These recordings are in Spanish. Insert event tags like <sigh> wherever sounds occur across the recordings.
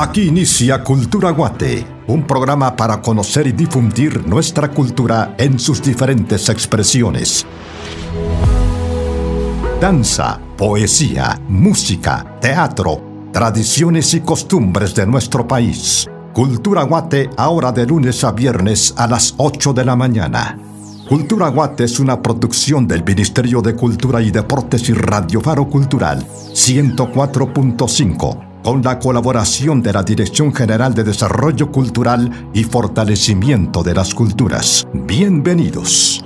Aquí inicia Cultura Guate, un programa para conocer y difundir nuestra cultura en sus diferentes expresiones. Danza, poesía, música, teatro, tradiciones y costumbres de nuestro país. Cultura Guate ahora de lunes a viernes a las 8 de la mañana. Cultura Guate es una producción del Ministerio de Cultura y Deportes y Radio Faro Cultural 104.5 con la colaboración de la Dirección General de Desarrollo Cultural y Fortalecimiento de las Culturas. Bienvenidos.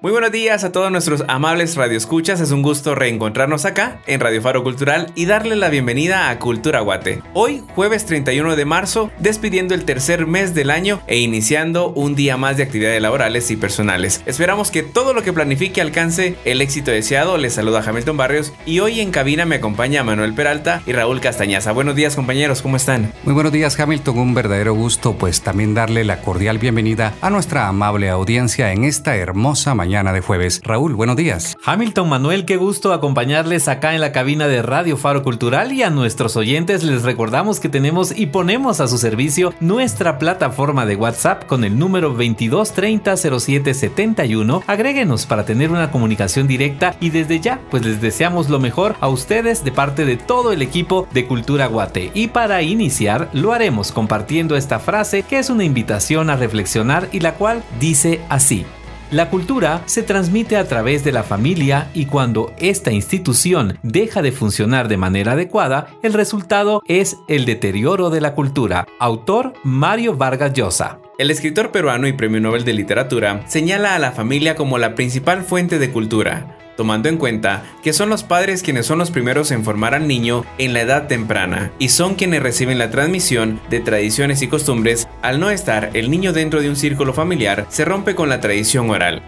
Muy buenos días a todos nuestros amables radioescuchas. Es un gusto reencontrarnos acá en Radio Faro Cultural y darle la bienvenida a Cultura Guate. Hoy, jueves 31 de marzo, despidiendo el tercer mes del año e iniciando un día más de actividades laborales y personales. Esperamos que todo lo que planifique alcance el éxito deseado. Les saluda Hamilton Barrios y hoy en cabina me acompaña Manuel Peralta y Raúl Castañaza. Buenos días compañeros, ¿cómo están? Muy buenos días Hamilton, un verdadero gusto pues también darle la cordial bienvenida a nuestra amable audiencia en esta hermosa mañana mañana de jueves. Raúl, buenos días. Hamilton Manuel, qué gusto acompañarles acá en la cabina de Radio Faro Cultural y a nuestros oyentes les recordamos que tenemos y ponemos a su servicio nuestra plataforma de WhatsApp con el número 22300771. Agréguenos para tener una comunicación directa y desde ya pues les deseamos lo mejor a ustedes de parte de todo el equipo de Cultura Guate. Y para iniciar lo haremos compartiendo esta frase que es una invitación a reflexionar y la cual dice así. La cultura se transmite a través de la familia y cuando esta institución deja de funcionar de manera adecuada, el resultado es el deterioro de la cultura. Autor Mario Vargas Llosa. El escritor peruano y premio Nobel de Literatura señala a la familia como la principal fuente de cultura tomando en cuenta que son los padres quienes son los primeros en formar al niño en la edad temprana y son quienes reciben la transmisión de tradiciones y costumbres. Al no estar el niño dentro de un círculo familiar, se rompe con la tradición oral.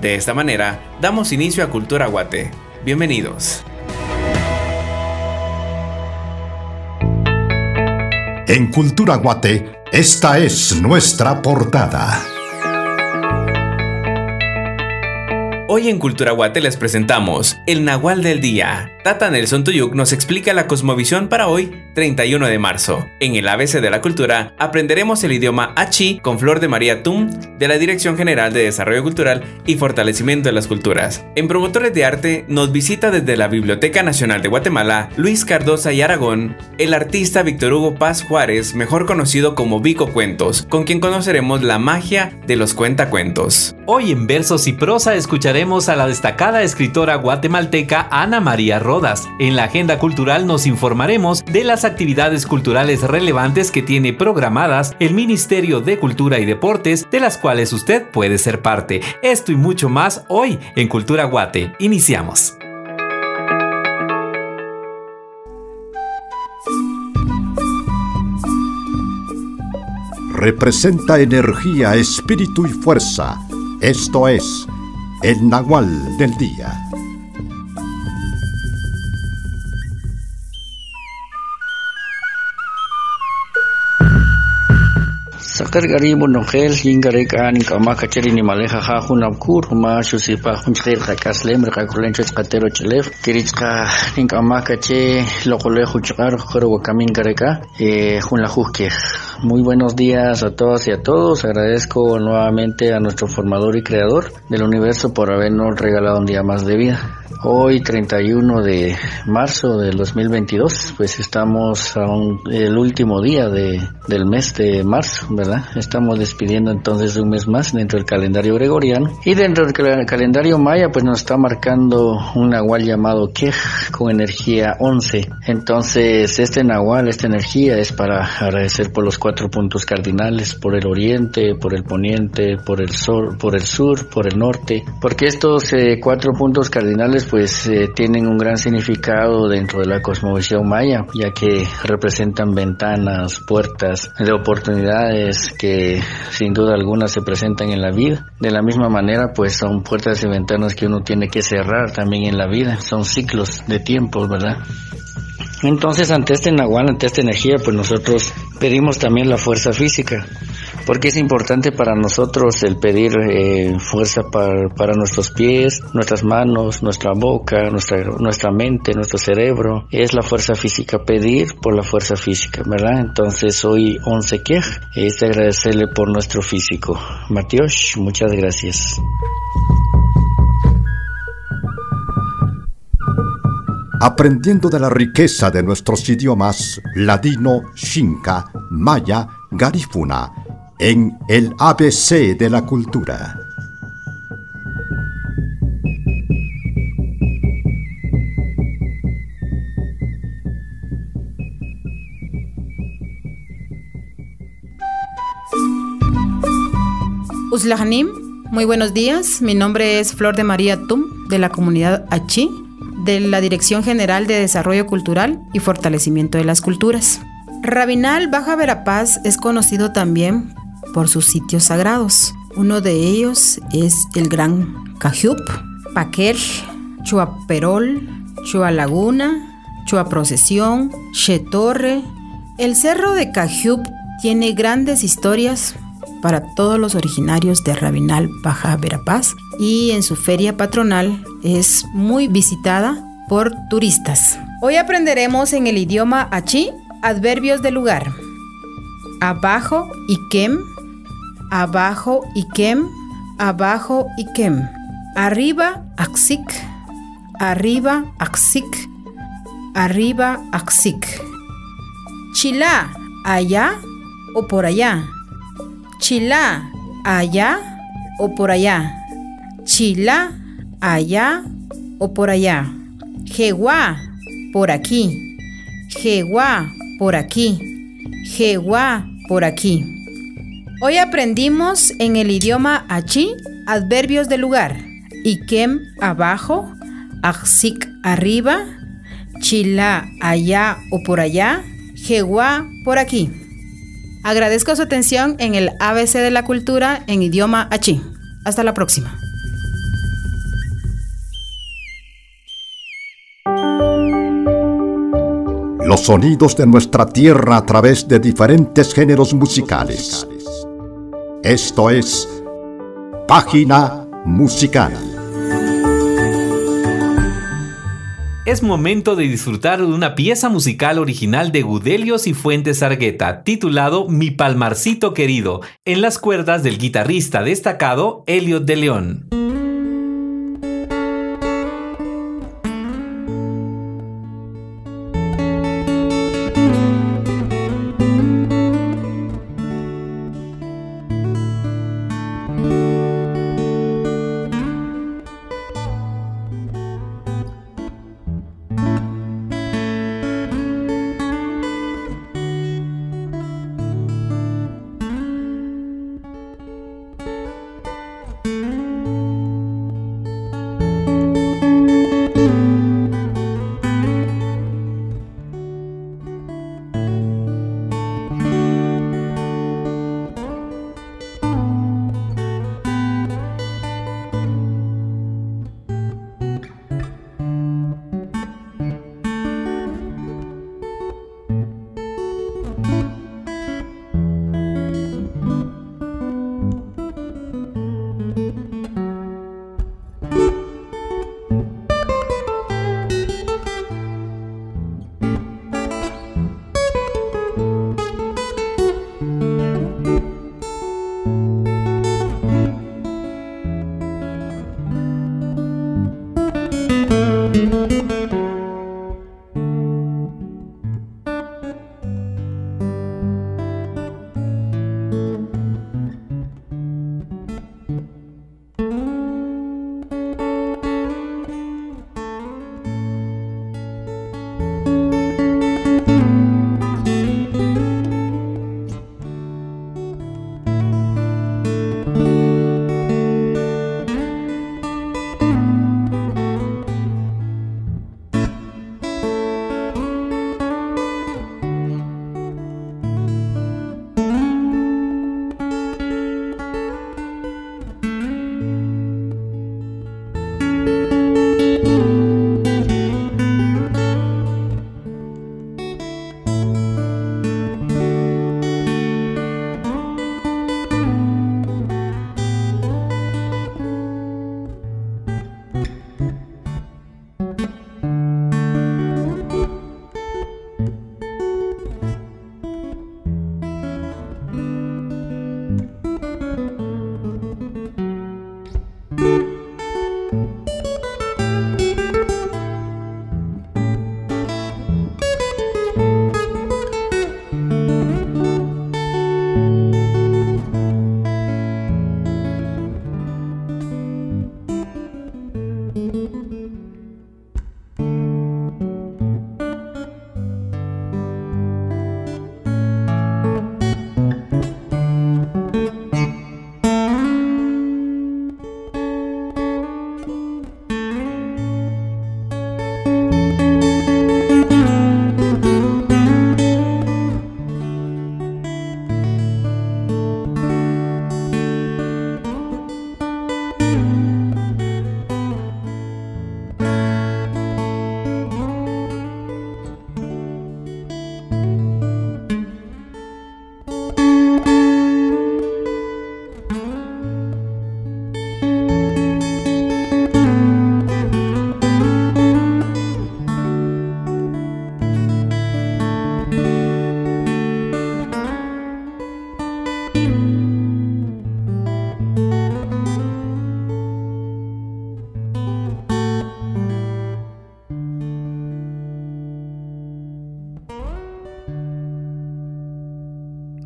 De esta manera, damos inicio a Cultura Guate. Bienvenidos. En Cultura Guate, esta es nuestra portada. Hoy en Cultura Guate les presentamos El Nahual del Día. Tata Nelson Tuyuk nos explica la cosmovisión para hoy, 31 de marzo. En el ABC de la Cultura aprenderemos el idioma Achi con Flor de María Tum de la Dirección General de Desarrollo Cultural y Fortalecimiento de las Culturas. En Promotores de Arte nos visita desde la Biblioteca Nacional de Guatemala Luis Cardosa y Aragón, el artista Víctor Hugo Paz Juárez, mejor conocido como Vico Cuentos, con quien conoceremos la magia de los cuentacuentos. Hoy en Versos y Prosa escucharemos a la destacada escritora guatemalteca Ana María En la agenda cultural nos informaremos de las actividades culturales relevantes que tiene programadas el Ministerio de Cultura y Deportes, de las cuales usted puede ser parte. Esto y mucho más hoy en Cultura Guate. Iniciamos. Representa energía, espíritu y fuerza. Esto es el Nahual del Día. Sakar gari mo nohel hingare ka ni kama kacheri ni maleja ha hun abkur ma shusipa hun chir ka kaslem ka kulen chos katero chelef kirich ka ni kama kache lokole huchar khoro kamin gare ka eh hun la juke muy buenos días a todas y a todos. Agradezco nuevamente a nuestro formador y creador del universo por habernos regalado un día más de vida. Hoy 31 de marzo del 2022, pues estamos a el último día de, del mes de marzo, ¿verdad? Estamos despidiendo entonces un mes más dentro del calendario gregoriano y dentro del calendario maya pues nos está marcando un nahual llamado Kej con energía 11. Entonces este nahual, esta energía es para agradecer por los cuatro puntos cardinales, por el oriente, por el poniente, por el sur, por el sur, por el norte, porque estos eh, cuatro puntos cardinales pues eh, tienen un gran significado dentro de la cosmovisión maya, ya que representan ventanas, puertas de oportunidades que sin duda alguna se presentan en la vida. De la misma manera, pues son puertas y ventanas que uno tiene que cerrar también en la vida, son ciclos de tiempo, ¿verdad? Entonces, ante este nahual, ante esta energía, pues nosotros pedimos también la fuerza física porque es importante para nosotros el pedir eh, fuerza para, nuestros pies, nuestras manos, nuestra boca, nuestra, nuestra mente, nuestro cerebro. Es la fuerza física, pedir por la fuerza física, ¿verdad? Entonces hoy 11 que es agradecerle por nuestro físico. Matios, muchas gracias. Aprendiendo de la riqueza de nuestros idiomas ladino, xinca, maya, garífuna, en el ABC de la cultura. Uslahanim, muy buenos días. Mi nombre es Flor de María Tum, de la comunidad Achi, de la Dirección General de Desarrollo Cultural y Fortalecimiento de las Culturas. Rabinal Baja Verapaz es conocido también por sus sitios sagrados. Uno de ellos es el Gran Cajup, Paquer, Chuaperol, Chua Laguna, Chua Procesión, Chetorre. El Cerro de Cajup tiene grandes historias para todos los originarios de Rabinal Baja Verapaz y en su feria patronal es muy visitada por turistas. Hoy aprenderemos en el idioma Achi adverbios de lugar. Abajo Ikem, abajo Ikem, abajo Ikem. Arriba Aksik, arriba Aksik, arriba Aksik. Chila, allá o por allá. Chila, allá o por allá. Chila, allá o por allá. Jeguá, por aquí. Jeguá, por aquí. Jeguá, por aquí. Hoy aprendimos en el idioma Achi adverbios de lugar. Ikem abajo, Aksik arriba, Chila allá o por allá, Jeguá por aquí. Agradezco su atención en el ABC de la cultura en idioma Achi. Hasta la próxima. Los sonidos de nuestra tierra a través de diferentes géneros musicales. Esto es Página Musical. Es momento de disfrutar de una pieza musical original de Gudelios y Fuentes Argueta, titulado Mi Palmarcito Querido, en las cuerdas del guitarrista destacado Elliot de León.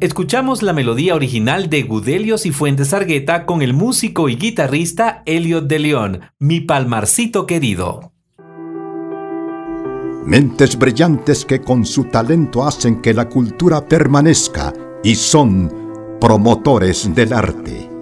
Escuchamos la melodía original de Gudelios y Fuentes Argueta con el músico y guitarrista Elliot de León, Mi Palmarcito Querido. Mentes brillantes que con su talento hacen que la cultura permanezca y son promotores del arte.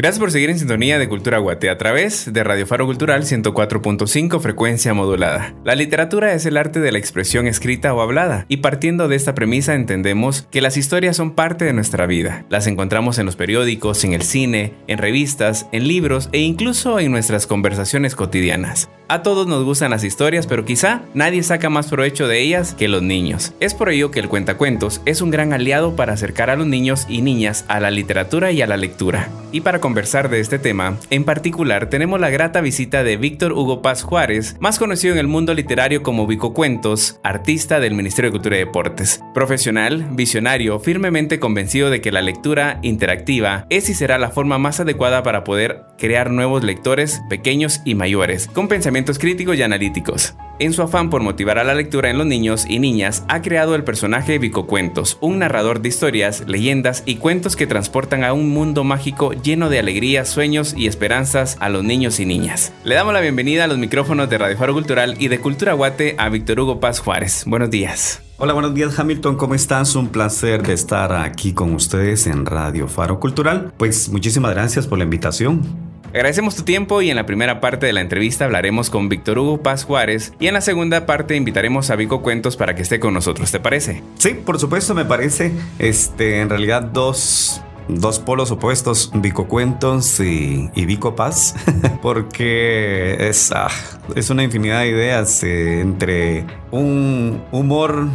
Gracias por seguir en sintonía de Cultura Guate a través de Radio Faro Cultural 104.5 frecuencia modulada. La literatura es el arte de la expresión escrita o hablada y partiendo de esta premisa entendemos que las historias son parte de nuestra vida. Las encontramos en los periódicos, en el cine, en revistas, en libros e incluso en nuestras conversaciones cotidianas. A todos nos gustan las historias, pero quizá nadie saca más provecho de ellas que los niños. Es por ello que el cuentacuentos es un gran aliado para acercar a los niños y niñas a la literatura y a la lectura. Y para conversar de este tema, en particular tenemos la grata visita de Víctor Hugo Paz Juárez, más conocido en el mundo literario como Vico Cuentos, artista del Ministerio de Cultura y Deportes. Profesional, visionario, firmemente convencido de que la lectura interactiva es y será la forma más adecuada para poder crear nuevos lectores pequeños y mayores, con pensamientos críticos y analíticos. En su afán por motivar a la lectura en los niños y niñas, ha creado el personaje Vico Cuentos, un narrador de historias, leyendas y cuentos que transportan a un mundo mágico lleno de alegrías, sueños y esperanzas a los niños y niñas. Le damos la bienvenida a los micrófonos de Radio Faro Cultural y de Cultura Guate a Víctor Hugo Paz Juárez. Buenos días. Hola, buenos días Hamilton, ¿cómo estás? Un placer de estar aquí con ustedes en Radio Faro Cultural. Pues muchísimas gracias por la invitación. Agradecemos tu tiempo y en la primera parte de la entrevista hablaremos con Víctor Hugo Paz Juárez y en la segunda parte invitaremos a Vico Cuentos para que esté con nosotros, ¿te parece? Sí, por supuesto, me parece. Este, en realidad dos dos polos opuestos, Vico Cuentos y, Vico Paz, <laughs> porque es, ah, es una infinidad de ideas eh, entre un humor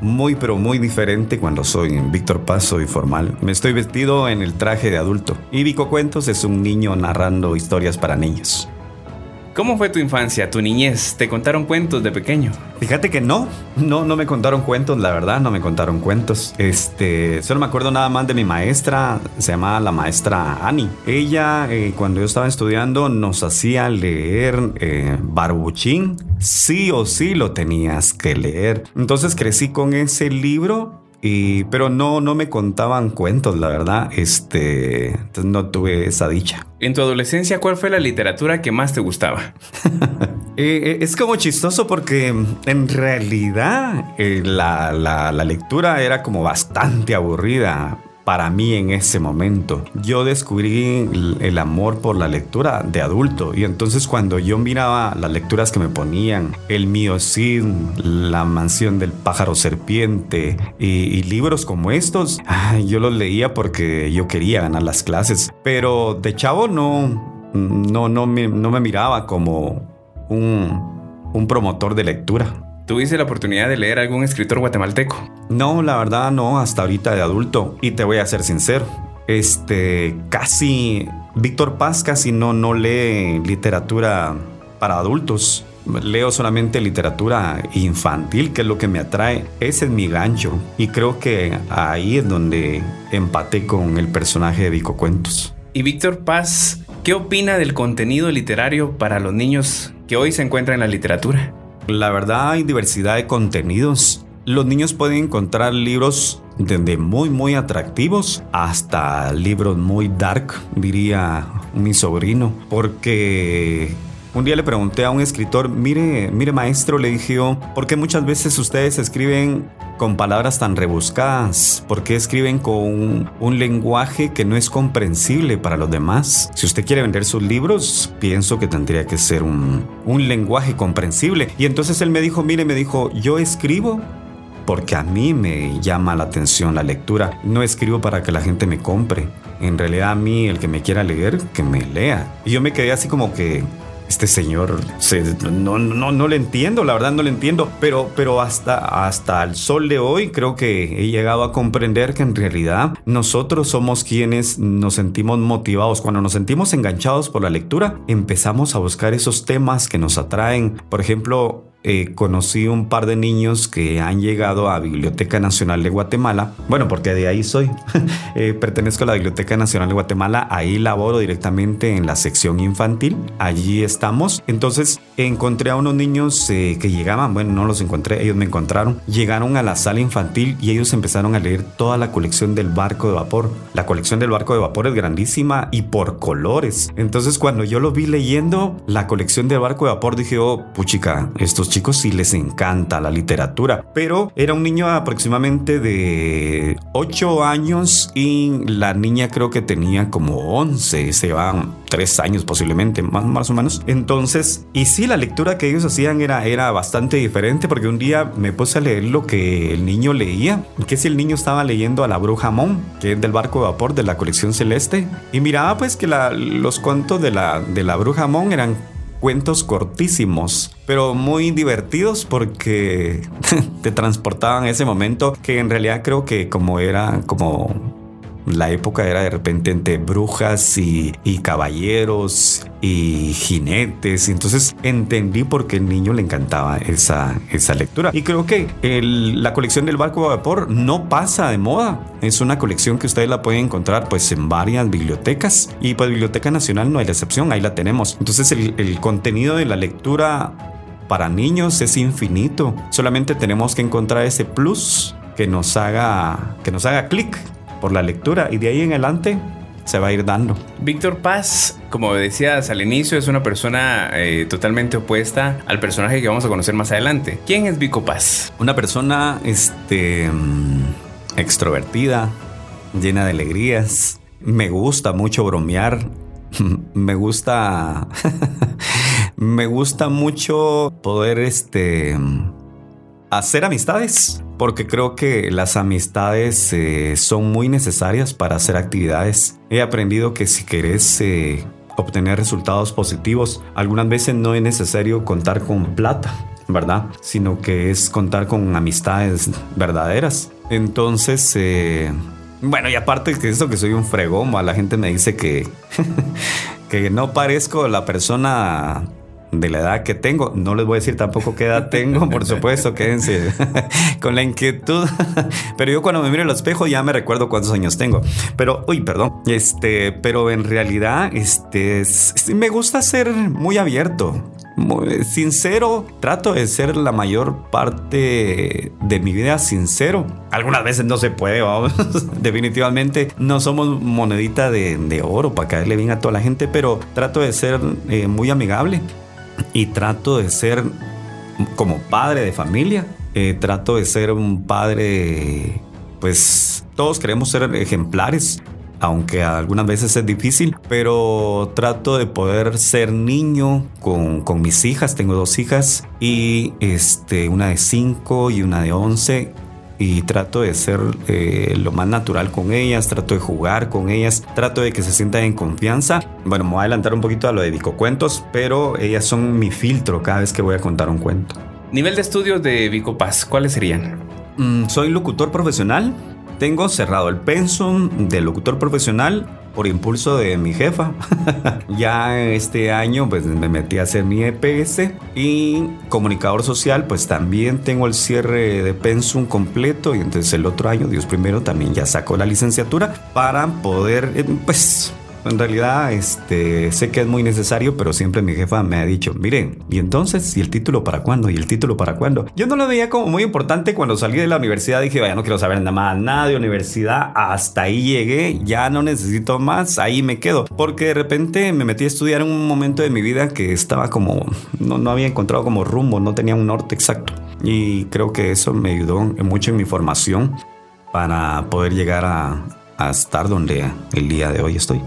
muy pero muy diferente cuando soy Víctor Paz, soy formal. Me estoy vestido en el traje de adulto. Y Vico Cuentos es un niño narrando historias para niños. ¿Cómo fue tu infancia, tu niñez? ¿Te contaron cuentos de pequeño? Fíjate que no, no, no me contaron cuentos, la verdad, no me contaron cuentos. Este, solo me acuerdo nada más de mi maestra, se llamaba la maestra Annie. Ella, eh, cuando yo estaba estudiando, nos hacía leer eh, Barbuchín. Sí o sí lo tenías que leer. Entonces crecí con ese libro y, pero no, no me contaban cuentos, la verdad. Este, no tuve esa dicha. En tu adolescencia, ¿cuál fue la literatura que más te gustaba? <laughs> Eh, eh, es como chistoso porque en realidad eh, la, la, la lectura era como bastante aburrida para mí en ese momento. Yo descubrí el amor por la lectura de adulto y entonces cuando yo miraba las lecturas que me ponían, El mío Cid, La mansión del pájaro serpiente y, libros como estos, yo los leía porque yo quería ganar las clases, pero de chavo no, no, no, me, no me miraba como un, un promotor de lectura. ¿Tuviste la oportunidad de leer algún escritor guatemalteco? No, la verdad no, hasta ahorita de adulto. Y te voy a ser sincero. Este, casi, Víctor Paz casi no, no lee literatura para adultos. Leo solamente literatura infantil, que es lo que me atrae. Ese es mi gancho. Y creo que ahí es donde empaté con el personaje de Vico Cuentos. Y Víctor Paz, ¿qué opina del contenido literario para los niños que hoy se encuentran en la literatura? La verdad hay diversidad de contenidos. Los niños pueden encontrar libros desde muy muy atractivos hasta libros muy dark, diría mi sobrino, porque un día le pregunté a un escritor, mire, mire maestro, le dije ¿por qué muchas veces ustedes escriben con palabras tan rebuscadas? ¿Por qué escriben con un, lenguaje que no es comprensible para los demás? Si usted quiere vender sus libros, pienso que tendría que ser un, un lenguaje comprensible. Y entonces él me dijo, mire, me dijo, yo escribo porque a mí me llama la atención la lectura. No escribo para que la gente me compre. En realidad a mí, el que me quiera leer, que me lea. Y yo me quedé así como que, este señor no, no, no le entiendo, la verdad no le entiendo, pero, pero hasta, hasta el sol de hoy creo que he llegado a comprender que en realidad nosotros somos quienes nos sentimos motivados. Cuando nos sentimos enganchados por la lectura, empezamos a buscar esos temas que nos atraen. Por ejemplo, eh, conocí un par de niños que han llegado a Biblioteca Nacional de Guatemala. Bueno, porque de ahí soy. <laughs> Eh, pertenezco a la Biblioteca Nacional de Guatemala. Ahí laboro directamente en la sección infantil. Allí estamos. Entonces encontré a unos niños eh, que llegaban. Bueno, no los encontré, ellos me encontraron. Llegaron a la sala infantil y ellos empezaron a leer toda la colección del barco de vapor. La colección del barco de vapor es grandísima y por colores. Entonces cuando yo lo vi leyendo la colección del barco de vapor dije, oh, puchica, estos chicos sí les encanta la literatura. Pero era un niño aproximadamente de 8 años y la niña creo que tenía como 11, se van 3 años posiblemente, más, o menos. Entonces, y sí, la lectura que ellos hacían era, era bastante diferente porque un día me puse a leer lo que el niño leía, que si el niño estaba leyendo a la bruja Mon, que es del barco de vapor de la colección celeste, y miraba pues que los cuentos de la, de la bruja Mon eran cuentos cortísimos, pero muy divertidos porque <laughs> te transportaban ese momento que en realidad creo que como era como la época era de repente entre brujas y, caballeros y jinetes. Entonces entendí por qué el niño le encantaba esa, esa lectura. Y creo que la colección del barco de vapor no pasa de moda. Es una colección que ustedes la pueden encontrar pues en varias bibliotecas. Y pues Biblioteca Nacional no hay la excepción, ahí la tenemos. Entonces el, el contenido de la lectura para niños es infinito. Solamente tenemos que encontrar ese plus que nos haga, que nos haga clic por la lectura y de ahí en adelante se va a ir dando. Víctor Paz, como decías al inicio, es una persona eh, totalmente opuesta al personaje que vamos a conocer más adelante. ¿Quién es Vico Paz? Una persona este, mm, extrovertida, llena de alegrías. Me gusta mucho bromear. <laughs> me gusta. <laughs> me gusta mucho poder este, hacer amistades porque creo que las amistades eh, son muy necesarias para hacer actividades. He aprendido que si querés eh, obtener resultados positivos, algunas veces no es necesario contar con plata, ¿verdad? Sino que es contar con amistades verdaderas. Entonces, eh, bueno, y aparte de eso que soy un fregón, la gente me dice que, <laughs> que no parezco la persona de la edad que tengo. No les voy a decir tampoco qué edad tengo, por supuesto, <laughs> quédense <laughs> con la inquietud. Pero yo cuando me miro el espejo ya me recuerdo cuántos años tengo. Pero, uy, perdón. Este, pero en realidad, este, me gusta ser muy abierto. Muy sincero, trato de ser la mayor parte de mi vida sincero. Algunas veces no se puede, vamos. <laughs> Definitivamente no somos monedita de, oro para caerle bien a toda la gente, pero trato de ser eh, muy amigable y trato de ser como padre de familia, eh, trato de ser un padre, pues todos queremos ser ejemplares, aunque algunas veces es difícil, pero trato de poder ser niño con, con mis hijas, tengo dos hijas y este, una de 5 y una de 11 y trato de ser eh, lo más natural con ellas, trato de jugar con ellas, trato de que se sientan en confianza. Bueno, me voy a adelantar un poquito a lo de Cuentos, pero ellas son mi filtro cada vez que voy a contar un cuento. Nivel de estudios de Vico Paz, ¿cuáles serían? Mm, soy locutor profesional, tengo cerrado el pensum de locutor profesional por impulso de mi jefa. <laughs> ya este año pues me metí a hacer mi EPS y comunicador social pues también tengo el cierre de pensum completo y entonces el otro año, Dios primero, también ya sacó la licenciatura para poder eh, pues en realidad, este, sé que es muy necesario, pero siempre mi jefa me ha dicho, miren, ¿y entonces? ¿Y el título para cuándo? ¿Y el título para cuándo? Yo no lo veía como muy importante cuando salí de la universidad. Dije, vaya, no quiero saber nada más, nada de universidad. Hasta ahí llegué, ya no necesito más, ahí me quedo. Porque de repente me metí a estudiar en un momento de mi vida que estaba como, no, no había encontrado como rumbo, no tenía un norte exacto. Y creo que eso me ayudó mucho en mi formación para poder llegar a, a estar donde el día de hoy estoy.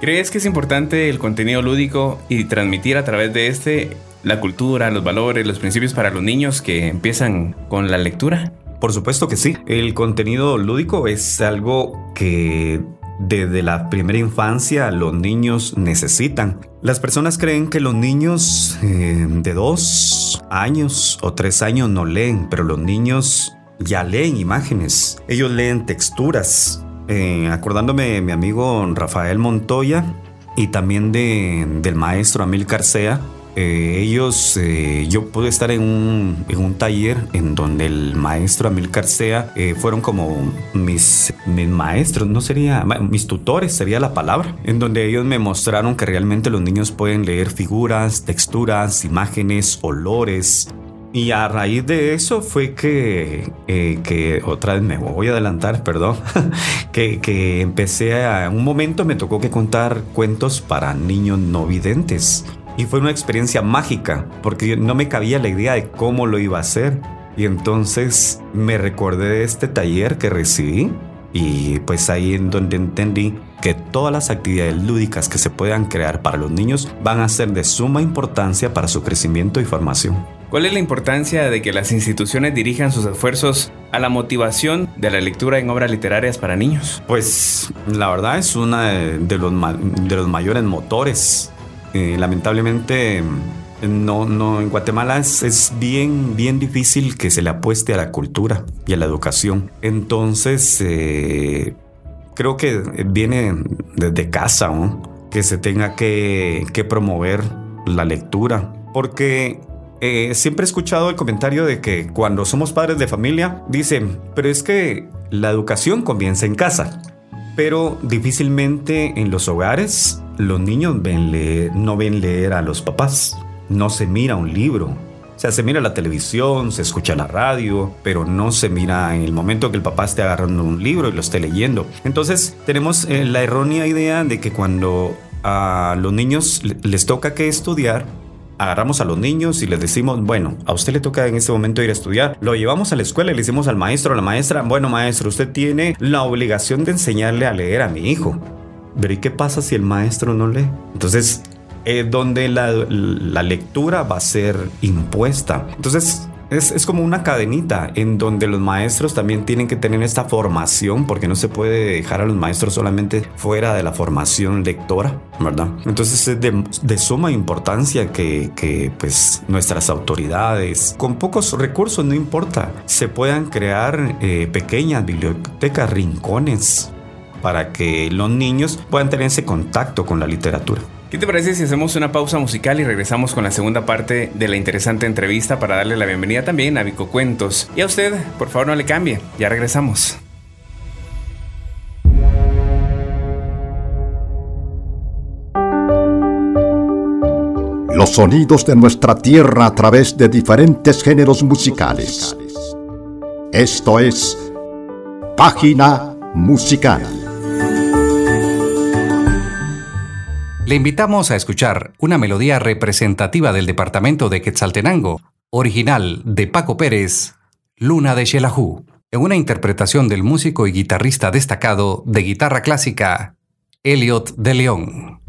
¿Crees que es importante el contenido lúdico y transmitir a través de este la cultura, los valores, los principios para los niños que empiezan con la lectura? Por supuesto que sí. El contenido lúdico es algo que desde la primera infancia los niños necesitan. Las personas creen que los niños eh, de dos años o tres años no leen, pero los niños ya leen imágenes, ellos leen texturas, eh, acordándome de mi amigo Rafael Montoya y también de, del maestro Amil Carcea, eh, ellos, eh, yo pude estar en un, en un, taller en donde el maestro Amilcar Sea eh, fueron como mis, mis maestros, no sería, mis tutores sería la palabra, en donde ellos me mostraron que realmente los niños pueden leer figuras, texturas, imágenes, olores, y a raíz de eso fue que, que otra vez me voy a adelantar, perdón, <laughs> que, que, empecé a, un momento me tocó que contar cuentos para niños no videntes. Y fue una experiencia mágica, porque no me cabía la idea de cómo lo iba a hacer. Y entonces me recordé de este taller que recibí y pues ahí en donde entendí que todas las actividades lúdicas que se puedan crear para los niños van a ser de suma importancia para su crecimiento y formación. ¿Cuál es la importancia de que las instituciones dirijan sus esfuerzos a la motivación de la lectura en obras literarias para niños? Pues la verdad es una de los, de los mayores motores eh, lamentablemente no, no, en Guatemala es, bien, bien difícil que se le apueste a la cultura y a la educación. Entonces, eh, creo que viene desde casa, que se tenga que, promover la lectura. Porque eh, siempre he escuchado el comentario de que cuando somos padres de familia, dicen, pero es que la educación comienza en casa. Pero difícilmente en los hogares los niños ven leer, no ven leer a los papás. No se mira un libro. O sea, se mira la televisión, se escucha la radio, pero no se mira en el momento que el papá esté agarrando un libro y lo esté leyendo. Entonces, tenemos eh, la errónea idea de que cuando a los niños les toca que estudiar, agarramos a los niños y les decimos, bueno, a usted le toca en este momento ir a estudiar. Lo llevamos a la escuela y le decimos al maestro, a la maestra, bueno, maestro, usted tiene la obligación de enseñarle a leer a mi hijo. Pero ¿y qué pasa si el maestro no lee? Entonces, es donde la, la lectura va a ser impuesta. Entonces, es, como una cadenita en donde los maestros también tienen que tener esta formación porque no se puede dejar a los maestros solamente fuera de la formación lectora, ¿verdad? Entonces es de, suma importancia que, que, pues nuestras autoridades con pocos recursos, no importa, se puedan crear eh, pequeñas bibliotecas, rincones para que los niños puedan tener ese contacto con la literatura. ¿Qué te parece si hacemos una pausa musical y regresamos con la segunda parte de la interesante entrevista para darle la bienvenida también a Vico Cuentos? Y a usted, por favor no le cambie, ya regresamos. Los sonidos de nuestra tierra a través de diferentes géneros musicales. Esto es Página Musical. Le invitamos a escuchar una melodía representativa del departamento de Quetzaltenango, original de Paco Pérez, Luna de Xelajú, en una interpretación del músico y guitarrista destacado de guitarra clásica, Elliot de León.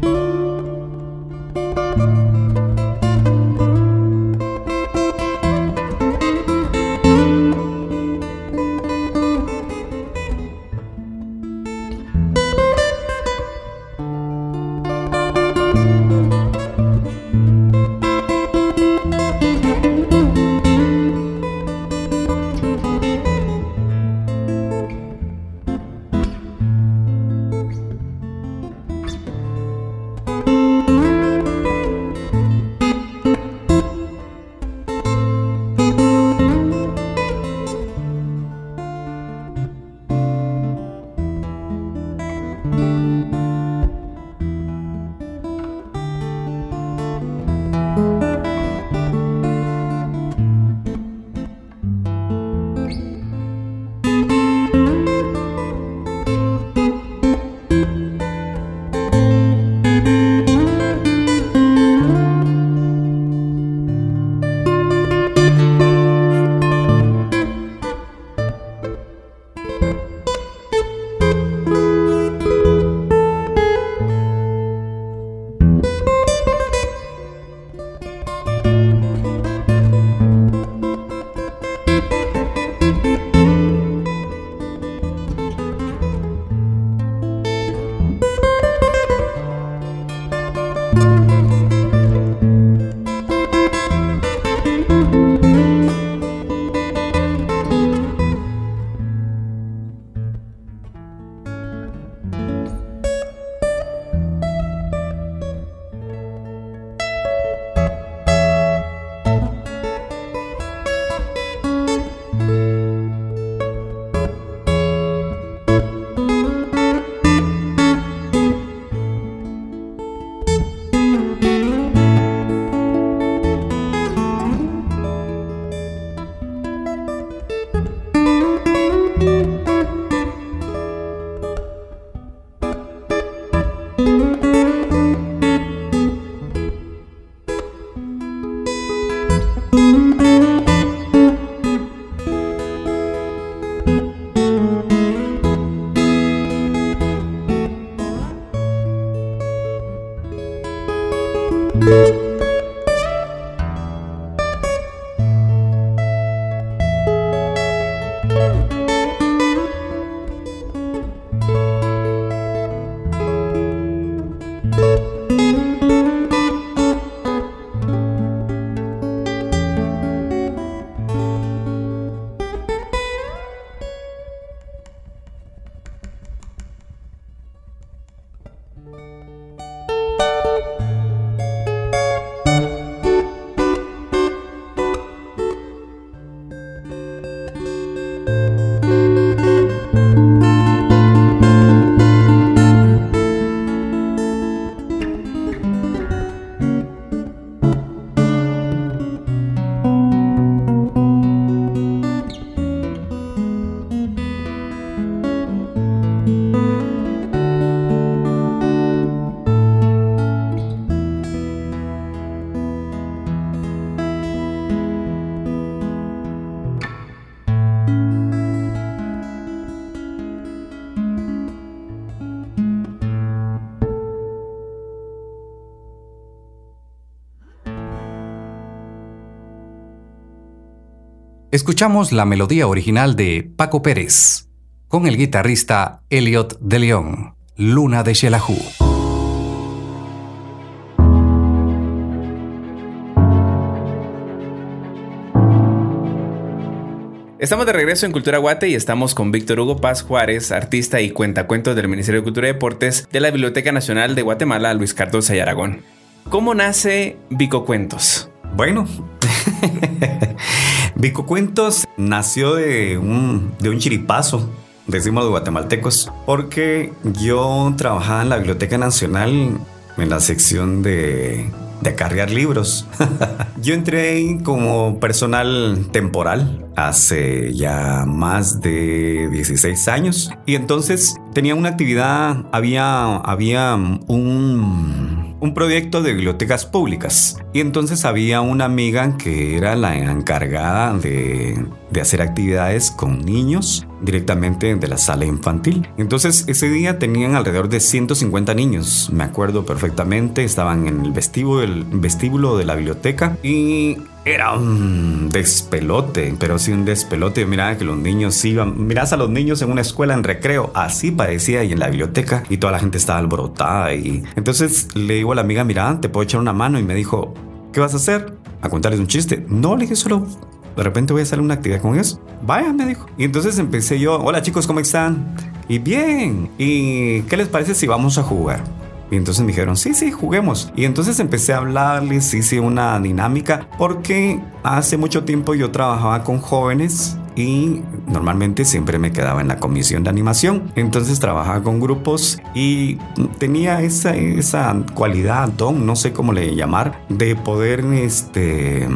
Escuchamos la melodía original de Paco Pérez, con el guitarrista Elliot de León, Luna de Xelajú. Estamos de regreso en Cultura Guate y estamos con Víctor Hugo Paz Juárez, artista y cuentacuentos del Ministerio de Cultura y Deportes de la Biblioteca Nacional de Guatemala, Luis Cardosa y Aragón. ¿Cómo nace Vico Cuentos? Bueno, <laughs> Vico Cuentos nació de un, de un chiripazo, decimos los guatemaltecos, porque yo trabajaba en la Biblioteca Nacional en la sección de de cargar libros. <laughs> Yo entré como personal temporal hace ya más de 16 años y entonces tenía una actividad, había, había un, un proyecto de bibliotecas públicas. Y entonces había una amiga que era la encargada de, de hacer actividades con niños directamente de la sala infantil. Entonces ese día tenían alrededor de 150 niños, me acuerdo perfectamente, estaban en el vestíbulo, de la biblioteca y era un despelote, pero sí un despelote. Mirá que los niños iban, mirás a los niños en una escuela en recreo, así parecía y en la biblioteca y toda la gente estaba alborotada y entonces le digo a la amiga, mira, te puedo echar una mano y me dijo, ¿qué vas a hacer? A contarles un chiste. No, le dije solo de repente voy a hacer una actividad con ellos. Vaya, me dijo. Y entonces empecé yo, hola chicos, ¿cómo están? Y bien, ¿y qué les parece si vamos a jugar? Y entonces me dijeron, sí, sí, juguemos. Y entonces empecé a hablarles, hice una dinámica, porque hace mucho tiempo yo trabajaba con jóvenes y normalmente siempre me quedaba en la comisión de animación. Entonces trabajaba con grupos y tenía esa, esa cualidad, don, no sé cómo le llamar, de poder este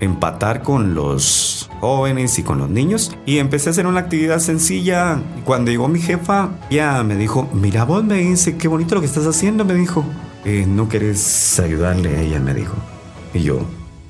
empatar con los jóvenes y con los niños y empecé a hacer una actividad sencilla. Cuando llegó mi jefa, ya me dijo, mira vos, me dice, qué bonito lo que estás haciendo, me dijo. Eh, no querés ayudarle ella, me dijo. Y yo,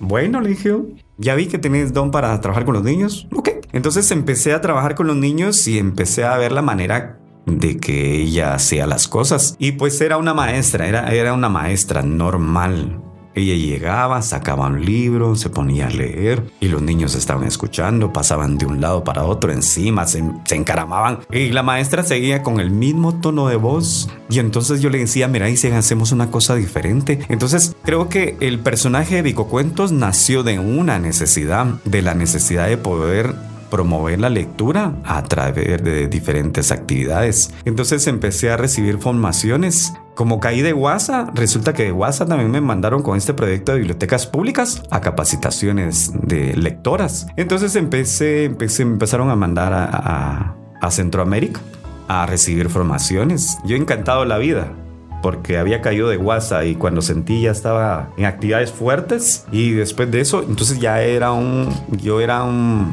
bueno, le dije, ya vi que tenés don para trabajar con los niños. Ok. Entonces empecé a trabajar con los niños y empecé a ver la manera de que ella hacía las cosas. Y pues era una maestra, era, era una maestra normal. Ella llegaba, sacaba un libro, se ponía a leer y los niños estaban escuchando, pasaban de un lado para otro, encima, se, encaramaban y la maestra seguía con el mismo tono de voz y entonces yo le decía, mira, y si hacemos una cosa diferente. Entonces creo que el personaje de Vico Cuentos nació de una necesidad, de la necesidad de poder promover la lectura a través de diferentes actividades. Entonces empecé a recibir formaciones. Como caí de WhatsApp, resulta que de WhatsApp también me mandaron con este proyecto de bibliotecas públicas a capacitaciones de lectoras. Entonces empecé, empecé me empezaron a mandar a, a Centroamérica a recibir formaciones. Yo encantado la vida porque había caído de WhatsApp y cuando sentí ya estaba en actividades fuertes y después de eso, entonces ya era un, yo era un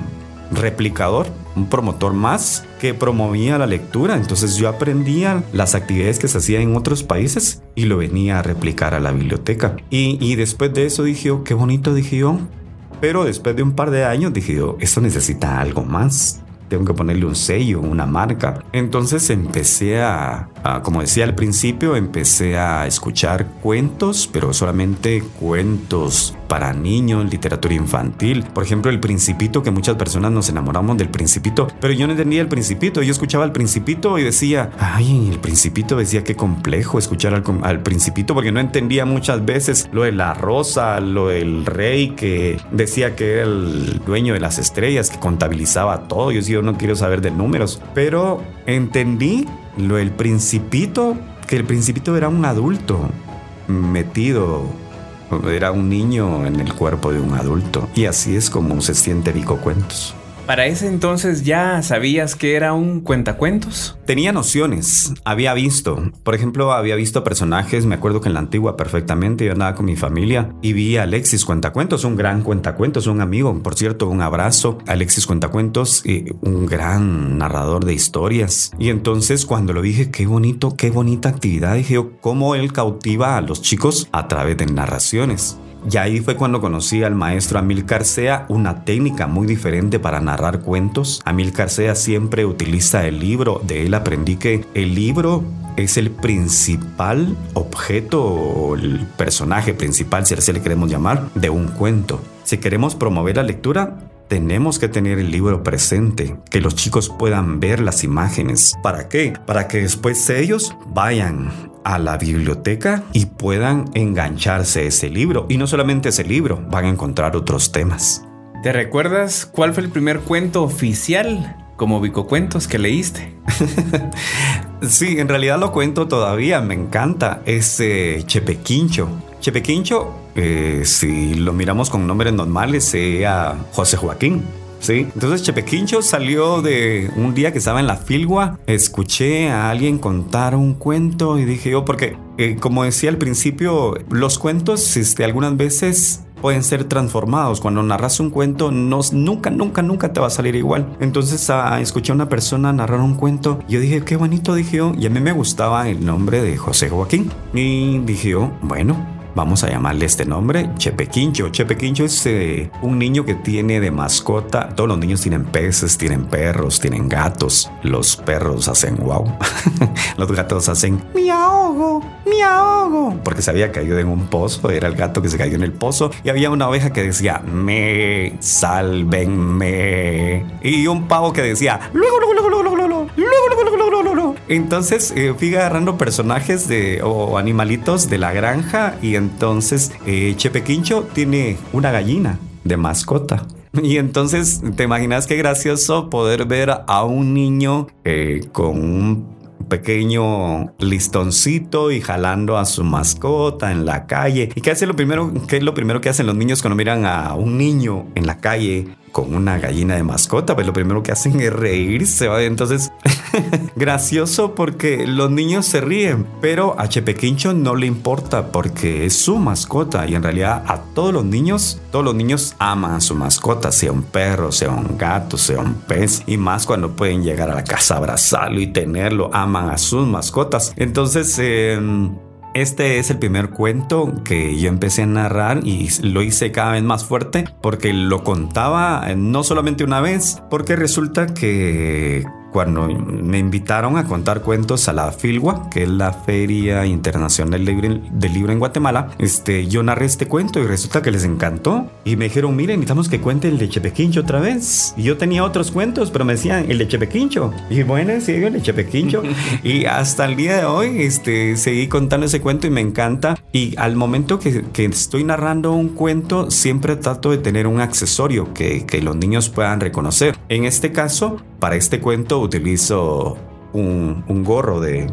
replicador, un promotor más que promovía la lectura. Entonces yo aprendía las actividades que se hacían en otros países y lo venía a replicar a la biblioteca. Y, después de eso dije, oh, qué bonito, dije yo. Pero después de un par de años dije eso necesita algo más tengo que ponerle un sello, una marca. Entonces empecé a, como decía al principio, empecé a escuchar cuentos, pero solamente cuentos para niños, literatura infantil. Por ejemplo, El Principito, que muchas personas nos enamoramos del Principito, pero yo no entendía el Principito. Yo escuchaba el Principito y decía, ay, el Principito decía qué complejo escuchar al, al Principito porque no entendía muchas veces lo de la rosa, lo del rey que decía que era el dueño de las estrellas, que contabilizaba todo. Yo decía, no quiero saber de números. Pero entendí lo del principito, que el principito era un adulto metido, era un niño en el cuerpo de un adulto. Y así es como se siente Vico Cuentos. ¿Para ese entonces ya sabías que era un cuentacuentos? Tenía nociones, había visto. Por ejemplo, había visto personajes, me acuerdo que en la antigua perfectamente, yo andaba con mi familia y vi a Alexis Cuentacuentos, un gran cuentacuentos, un amigo, por cierto, un abrazo. Alexis Cuentacuentos, y un gran narrador de historias. Y entonces cuando lo dije, qué bonito, qué bonita actividad, dije yo, cómo él cautiva a los chicos a través de narraciones. Y ahí fue cuando conocí al maestro Amil Carcea, una técnica muy diferente para narrar cuentos. Amil Carcea siempre utiliza el libro, de él aprendí que el libro es el principal objeto o el personaje principal, si así le queremos llamar, de un cuento. Si queremos promover la lectura, tenemos que tener el libro presente, que los chicos puedan ver las imágenes. ¿Para qué? Para que después ellos vayan a la biblioteca y puedan engancharse a ese libro. Y no solamente ese libro, van a encontrar otros temas. ¿Te recuerdas cuál fue el primer cuento oficial como Cuentos que leíste? <laughs> sí, en realidad lo cuento todavía, me encanta. Es eh, Chepequincho. Chepequincho, eh, si lo miramos con nombres normales, sería José Joaquín. Sí, entonces Chepequincho salió de un día que estaba en la filgua, escuché a alguien contar un cuento y dije yo, porque eh, como decía al principio, los cuentos este, algunas veces pueden ser transformados. Cuando narras un cuento, no, nunca, nunca, nunca te va a salir igual. Entonces ah, escuché a una persona narrar un cuento. Y yo dije, qué bonito, dije yo. Y a mí me gustaba el nombre de José Joaquín. Y dije yo, bueno, Vamos a llamarle este nombre, Chepequincho. Chepequincho es eh, un niño que tiene de mascota, todos los niños tienen peces, tienen perros, tienen gatos. Los perros hacen wow. <laughs> los gatos hacen mi ahogo, mi ahogo. Porque se había caído en un pozo, era el gato que se cayó en el pozo y había una oveja que decía me, sálvenme. Y un pavo que decía luego, luego, luego, luego, luego. Entonces eh, fui agarrando personajes o animalitos de la granja y entonces eh, Chepequincho tiene una gallina de mascota. <laughs> Y entonces te imaginas qué gracioso poder ver a un niño eh, con un pequeño listoncito y jalando a su mascota en la calle. ¿Y qué hace lo primero? ¿Qué es lo primero que hacen los niños cuando miran a un niño en la calle con una gallina de mascota? Pues lo primero que hacen <laughs> es reírse. Entonces, <laughs> gracioso porque los niños se ríen, pero a Chepequincho no le importa porque es su mascota y en realidad a todos los niños, todos los niños aman a su mascota, sea un perro, sea un gato, sea un pez y más cuando pueden llegar a la casa, abrazarlo y tenerlo, aman a sus mascotas. Entonces, em, este es el primer cuento que yo empecé a narrar y lo hice cada vez más fuerte porque lo contaba eh, no solamente una vez, porque resulta que cuando me invitaron a contar cuentos a la Filgua, que es la Feria Internacional del Libro, en Guatemala, este, yo narré este cuento y resulta que les encantó. Y me dijeron, miren, necesitamos que cuente el de Chepequincho otra vez. Y yo tenía otros cuentos, pero me decían, el de Chepequincho. Y bueno, sí, el de Chepequincho. <laughs> y hasta el día de hoy, este, seguí contando ese cuento y me encanta. Y al momento que, que estoy narrando un cuento, siempre trato de tener un accesorio que, que los niños puedan reconocer. En este caso, para este cuento utilizo un, gorro de,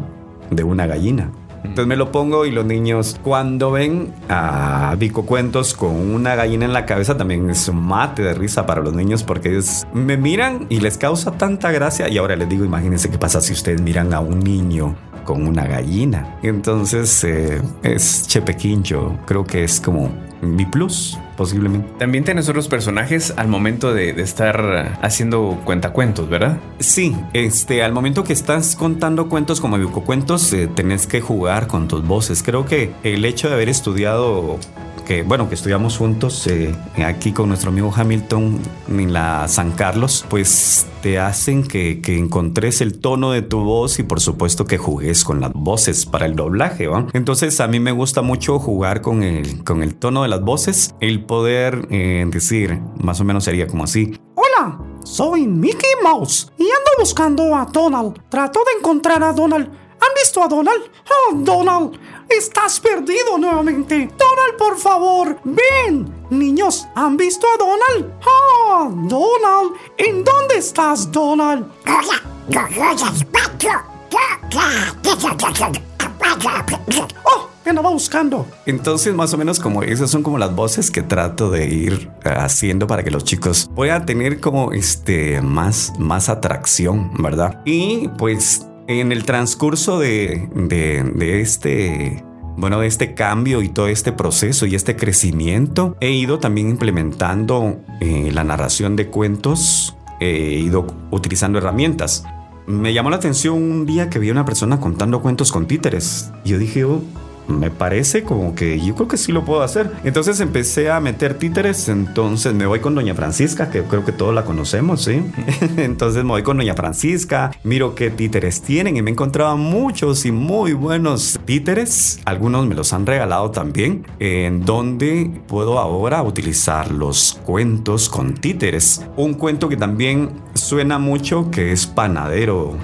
una gallina. Entonces me lo pongo y los niños cuando ven a Vico Cuentos con una gallina en la cabeza también es un mate de risa para los niños porque me miran y les causa tanta gracia y ahora les digo imagínense qué pasa si ustedes miran a un niño con una gallina. Entonces eh, es Chepequincho, creo que es como mi plus, posiblemente. También tienes otros personajes al momento de, estar haciendo cuentacuentos, ¿verdad? Sí, este, al momento que estás contando cuentos como cuentos, eh, tenés que jugar con tus voces. Creo que el hecho de haber estudiado bueno, que estudiamos juntos eh, aquí con nuestro amigo Hamilton en la San Carlos, pues te hacen que, que, encontres el tono de tu voz y por supuesto que jugues con las voces para el doblaje. Entonces a mí me gusta mucho jugar con el, con el tono de las voces, el poder eh, decir, más o menos sería como así. Hola, soy Mickey Mouse y ando buscando a Donald. Trato de encontrar a Donald. ¿Han visto a Donald? Oh, Donald, estás perdido nuevamente. Donald, por favor, ven. Niños, ¿han visto a Donald? Oh, Donald, ¿en dónde estás, Donald? Oh, me andaba buscando. Entonces, más o menos como esas son como las voces que trato de ir eh, haciendo para que los chicos puedan tener como este más, más atracción, ¿verdad? Y pues en el transcurso de, este bueno, de este cambio y todo este proceso y este crecimiento, he ido también implementando eh, la narración de cuentos, he ido utilizando herramientas. Me llamó la atención un día que vi a una persona contando cuentos con títeres. Yo dije, oh, me parece como que yo creo que sí lo puedo hacer. Entonces empecé a meter títeres, entonces me voy con Doña Francisca, que creo que todos la conocemos, ¿sí? <laughs> entonces me voy con Doña Francisca, miro qué títeres tienen y me encontraba muchos y muy buenos títeres. Algunos me los han regalado también, en donde puedo ahora utilizar los cuentos con títeres. Un cuento que también suena mucho que es Panadero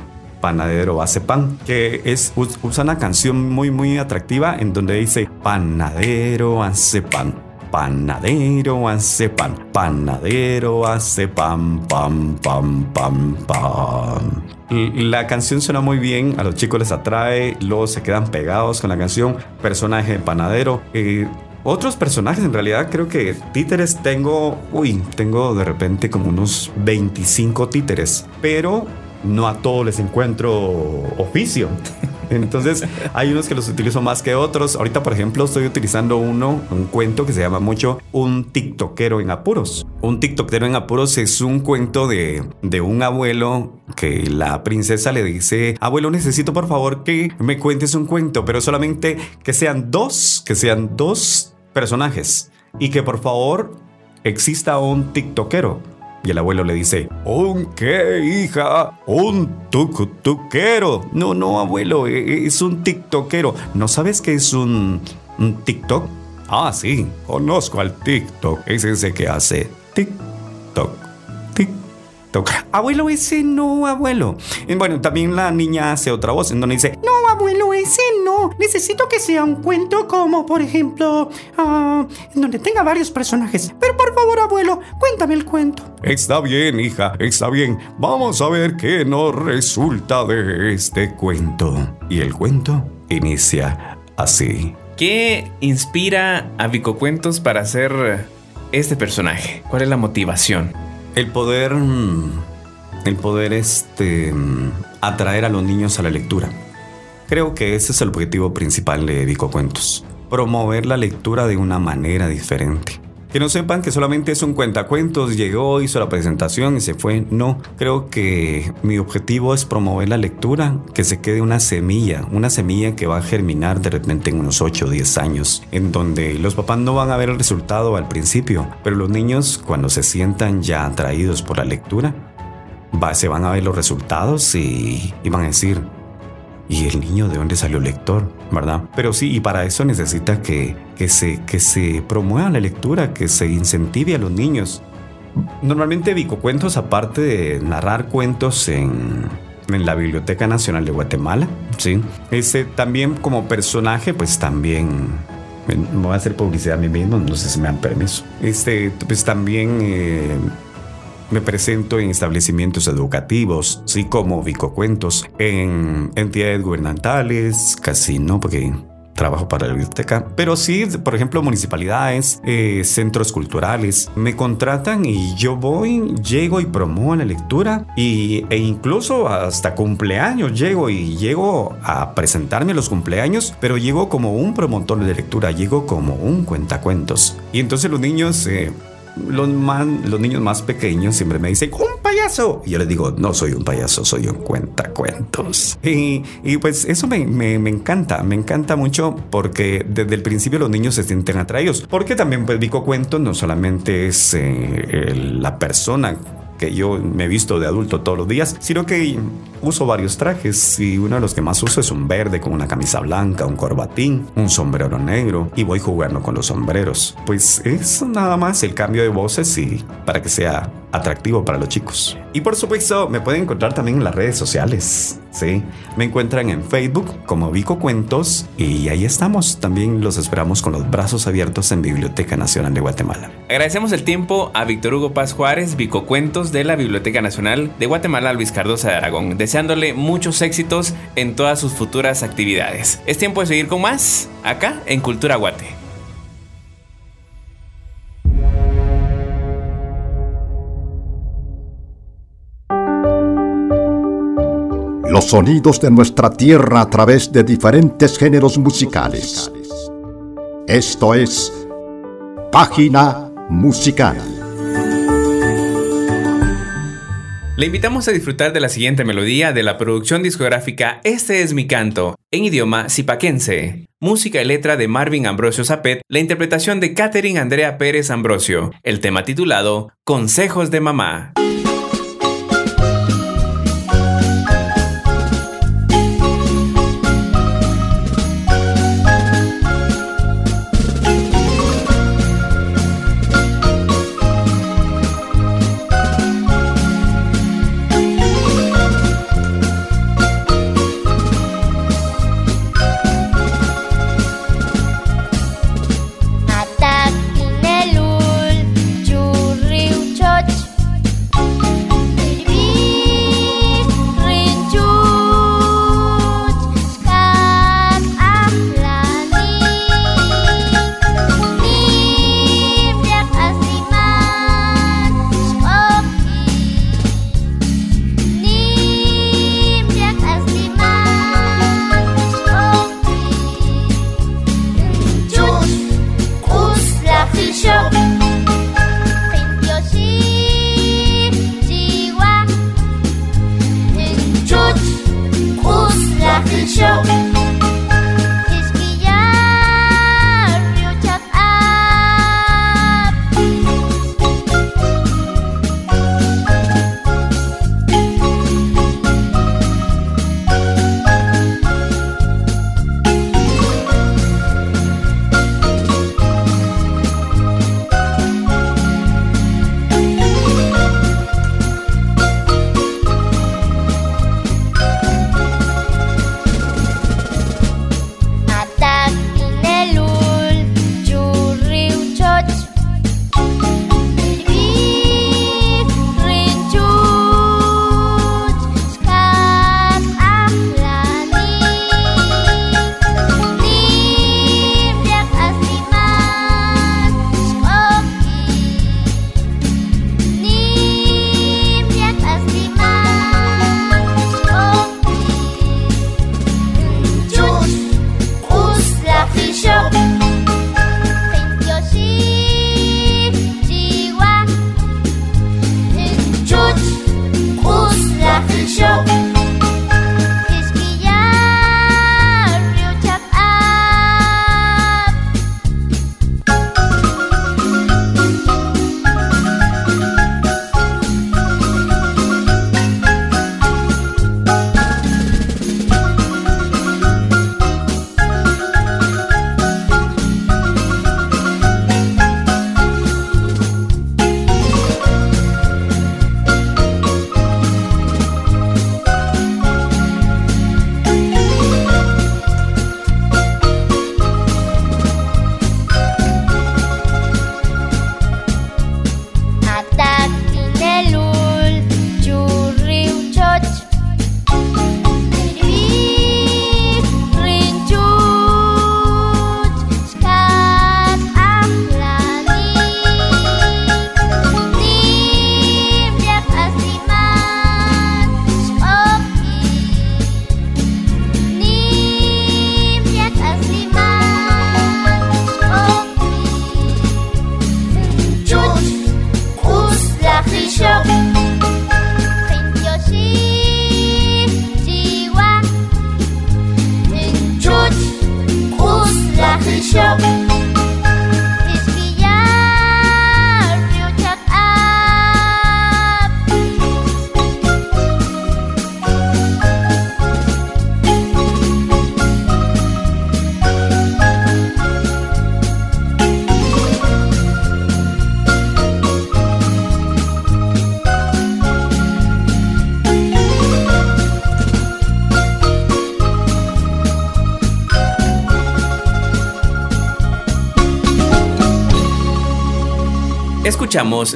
panadero hace pan, que es usa una canción muy muy atractiva en donde dice panadero hace pan. Panadero hace pan, panadero hace pan, pan, pan, pan, pan. La canción suena muy bien, a los chicos les atrae, luego se quedan pegados con la canción. Personaje de panadero. Eh, otros personajes, en realidad creo que títeres tengo, uy, tengo de repente como unos 25 títeres, pero no a todos les encuentro oficio. <laughs> Entonces, hay unos que los utilizo más que otros. Ahorita, por ejemplo, estoy utilizando uno, un cuento que se llama mucho Un TikTokero en apuros. Un TikTokero en apuros es un cuento de, de un abuelo que la princesa le dice, abuelo, necesito por favor que me cuentes un cuento, pero solamente que sean dos, que sean dos personajes y que por favor exista un TikTokero y el abuelo le dice, ¿un qué, hija? Un tucutuquero. No, no, abuelo, e, e, es un tiktokero. ¿No sabes qué es un, TikTok? Ah, sí, conozco al TikTok. Es ese que hace TikTok, TikTok. Abuelo, ese no, abuelo. Bueno, también la niña hace otra voz en donde dice, no, ese no. Necesito que sea un cuento como, por ejemplo, uh, donde tenga varios personajes. Pero por favor, abuelo, cuéntame el cuento. Está bien, hija, está bien. Vamos a ver qué nos resulta de este cuento. Y el cuento inicia así. ¿Qué inspira a Vico Cuentos para hacer este personaje? ¿Cuál es la motivación? El poder... Mm, el poder este... Mm, atraer a los niños a la lectura. Creo que ese es el objetivo principal de Vico Cuentos. Promover la lectura de una manera diferente. Que no sepan que solamente es un cuentacuentos, llegó, hizo la presentación y se fue. No, creo que mi objetivo es promover la lectura, que se quede una semilla, una semilla que va a germinar de repente en unos 8 o 10 años, en donde los papás no van a ver el resultado al principio, pero los niños cuando se sientan ya atraídos por la lectura, se van a ver los resultados y, y van a decir, ¿Y el niño de dónde salió lector? ¿Verdad? Pero sí, y para eso necesita que, que, se, que se promueva la lectura, que se incentive a los niños. Normalmente Vico Cuentos, aparte de narrar cuentos en, en la Biblioteca Nacional de Guatemala, ¿sí? Ese, también como personaje, pues también me voy a hacer publicidad a mí mismo, no sé si me dan permiso. Este, pues también eh, me presento en establecimientos educativos, así como Cuentos, en entidades gubernamentales, casi no, porque trabajo para la biblioteca, pero sí, por ejemplo, municipalidades, eh, centros culturales, me contratan y yo voy, llego y promuevo la lectura y, e incluso hasta cumpleaños llego y llego a presentarme los cumpleaños, pero llego como un promotor de lectura, llego como un cuentacuentos. Y entonces los niños... Eh, los, los niños más pequeños siempre me dicen, ¡un payaso! Y yo les digo, no soy un payaso, soy un cuentacuentos. Y, y pues eso me, me, me, encanta, me encanta mucho porque desde el principio los niños se sienten atraídos. Porque también pues Vico Cuentos no solamente es eh, la persona que yo me he visto de adulto todos los días, sino que uso varios trajes y uno de los que más uso es un verde con una camisa blanca, un corbatín, un sombrero negro y voy jugando con los sombreros. Pues es nada más el cambio de voces y para que sea atractivo para los chicos. Y por supuesto, me pueden encontrar también en las redes sociales. Sí, me encuentran en Facebook como Vico Cuentos y ahí estamos. También los esperamos con los brazos abiertos en Biblioteca Nacional de Guatemala. Agradecemos el tiempo a Víctor Hugo Paz Juárez, Vico Cuentos de la Biblioteca Nacional de Guatemala, Luis Cardosa de Aragón, deseándole muchos éxitos en todas sus futuras actividades. Es tiempo de seguir con más acá en Cultura Guate. Los sonidos de nuestra tierra a través de diferentes géneros musicales. Esto es Página Musical. Le invitamos a disfrutar de la siguiente melodía de la producción discográfica Este es mi canto, en idioma zipaquense. Música y letra de Marvin Ambrosio Zapet, la interpretación de Catherine Andrea Pérez Ambrosio, el tema titulado Consejos de Mamá.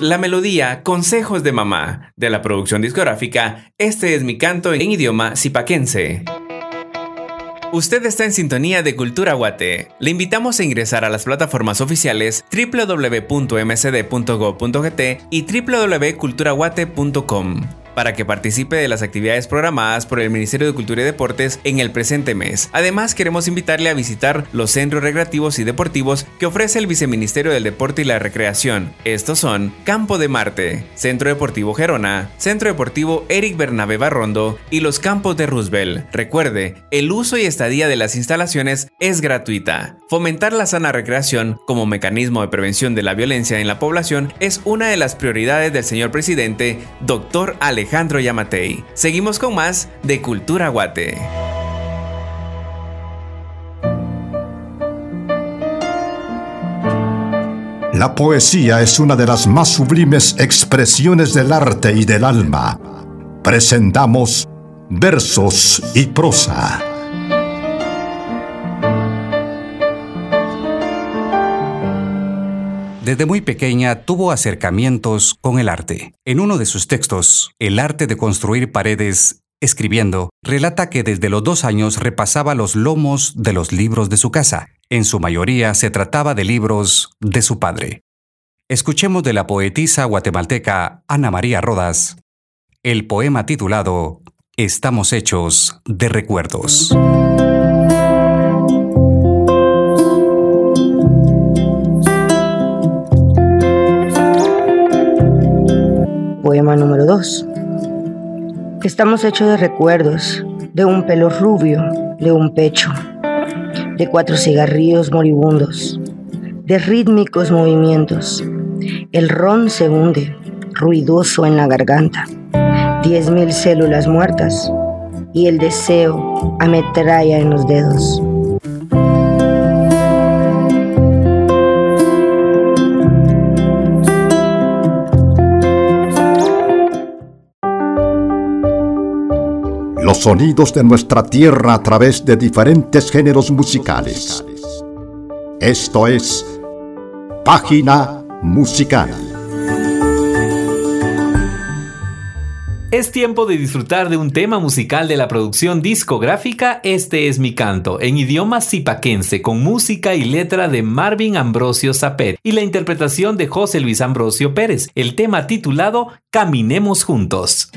La melodía Consejos de Mamá de la producción discográfica Este es mi canto en idioma zipaquense. Usted está en sintonía de Cultura Guate. Le invitamos a ingresar a las plataformas oficiales www.mcd.gov.gt y www.culturaguate.com para que participe de las actividades programadas por el Ministerio de Cultura y Deportes en el presente mes. Además, queremos invitarle a visitar los centros recreativos y deportivos que ofrece el Viceministerio del Deporte y la Recreación. Estos son Campo de Marte, Centro Deportivo Gerona, Centro Deportivo Eric Bernabé Barrondo y los campos de Roosevelt. Recuerde, el uso y estadía de las instalaciones es gratuita. Fomentar la sana recreación como mecanismo de prevención de la violencia en la población es una de las prioridades del señor presidente, doctor Alejandro Yamatei. Seguimos con más de Cultura Guate. La poesía es una de las más sublimes expresiones del arte y del alma. Presentamos versos y prosa. Desde muy pequeña tuvo acercamientos con el arte. En uno de sus textos, El arte de construir paredes, escribiendo, relata que desde los dos años repasaba los lomos de los libros de su casa. En su mayoría se trataba de libros de su padre. Escuchemos de la poetisa guatemalteca Ana María Rodas el poema titulado Estamos hechos de recuerdos. Poema número 2. Estamos hechos de recuerdos, de un pelo rubio, de un pecho, de cuatro cigarrillos moribundos, de rítmicos movimientos. El ron se hunde, ruidoso en la garganta. Diez mil células muertas y el deseo ametralla en los dedos. Los sonidos de nuestra tierra a través de diferentes géneros musicales. Esto es Página Musical. Es tiempo de disfrutar de un tema musical de la producción discográfica Este es mi canto, en idioma zipaquense, con música y letra de Marvin Ambrosio Zapet y la interpretación de José Luis Ambrosio Pérez, el tema titulado Caminemos juntos.